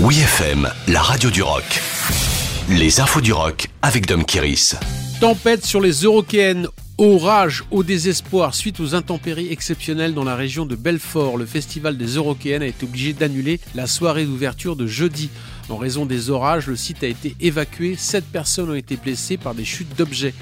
Oui FM, la radio du rock. Les infos du rock avec Dom Kiris. Tempête sur les Eurokéennes. Orage au désespoir suite aux intempéries exceptionnelles dans la région de Belfort. Le festival des Eurokéennes a été obligé d'annuler la soirée d'ouverture de jeudi. En raison des orages, le site a été évacué. Sept personnes ont été blessées par des chutes d'objets.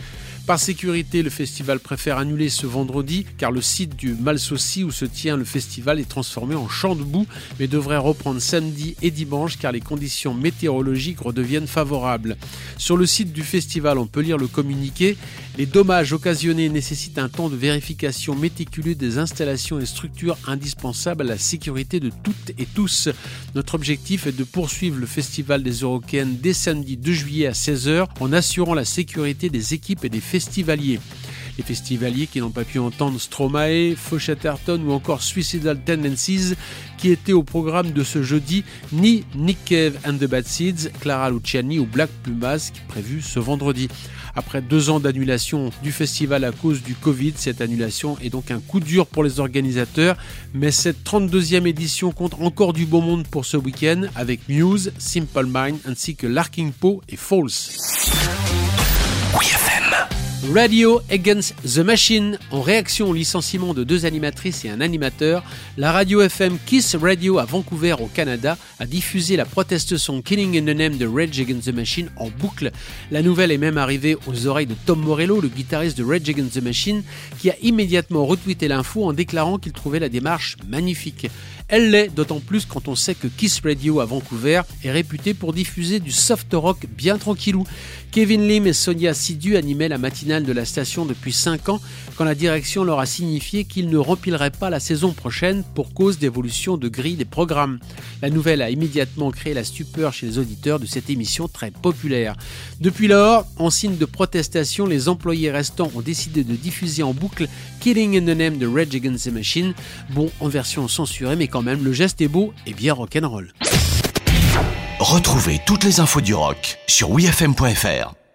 Par sécurité, le festival préfère annuler ce vendredi car le site du Malsaucy où se tient le festival est transformé en champ de boue mais devrait reprendre samedi et dimanche car les conditions météorologiques redeviennent favorables. Sur le site du festival, on peut lire le communiqué. Les dommages occasionnés nécessitent un temps de vérification méticuleux des installations et structures indispensables à la sécurité de toutes et tous. Notre objectif est de poursuivre le festival des Eurocaines dès samedi 2 juillet à 16h en assurant la sécurité des équipes et des festivaliers. Les festivaliers qui n'ont pas pu entendre Stromae, Faux ou encore Suicidal Tendencies qui étaient au programme de ce jeudi, ni Nick Cave and the Bad Seeds, Clara Luciani ou Black Pumas prévu ce vendredi. Après deux ans d'annulation du festival à cause du Covid, cette annulation est donc un coup dur pour les organisateurs, mais cette 32e édition compte encore du beau monde pour ce week-end avec Muse, Simple Mind ainsi que Larking Poe et False. Radio Against the Machine. En réaction au licenciement de deux animatrices et un animateur, la radio FM Kiss Radio à Vancouver au Canada a diffusé la proteste son Killing in the Name de Rage Against the Machine en boucle. La nouvelle est même arrivée aux oreilles de Tom Morello, le guitariste de Rage Against the Machine, qui a immédiatement retweeté l'info en déclarant qu'il trouvait la démarche magnifique. Elle l'est d'autant plus quand on sait que Kiss Radio à Vancouver est réputé pour diffuser du soft rock bien tranquillou. Kevin Lim et Sonia Sidu animaient la de la station depuis 5 ans quand la direction leur a signifié qu'ils ne rempliraient pas la saison prochaine pour cause d'évolution de grille des programmes. La nouvelle a immédiatement créé la stupeur chez les auditeurs de cette émission très populaire. Depuis lors, en signe de protestation, les employés restants ont décidé de diffuser en boucle Killing in the Name de Rage Against the Machine, bon en version censurée mais quand même le geste est beau et bien rock'n'roll. Retrouvez toutes les infos du rock sur wfm.fr.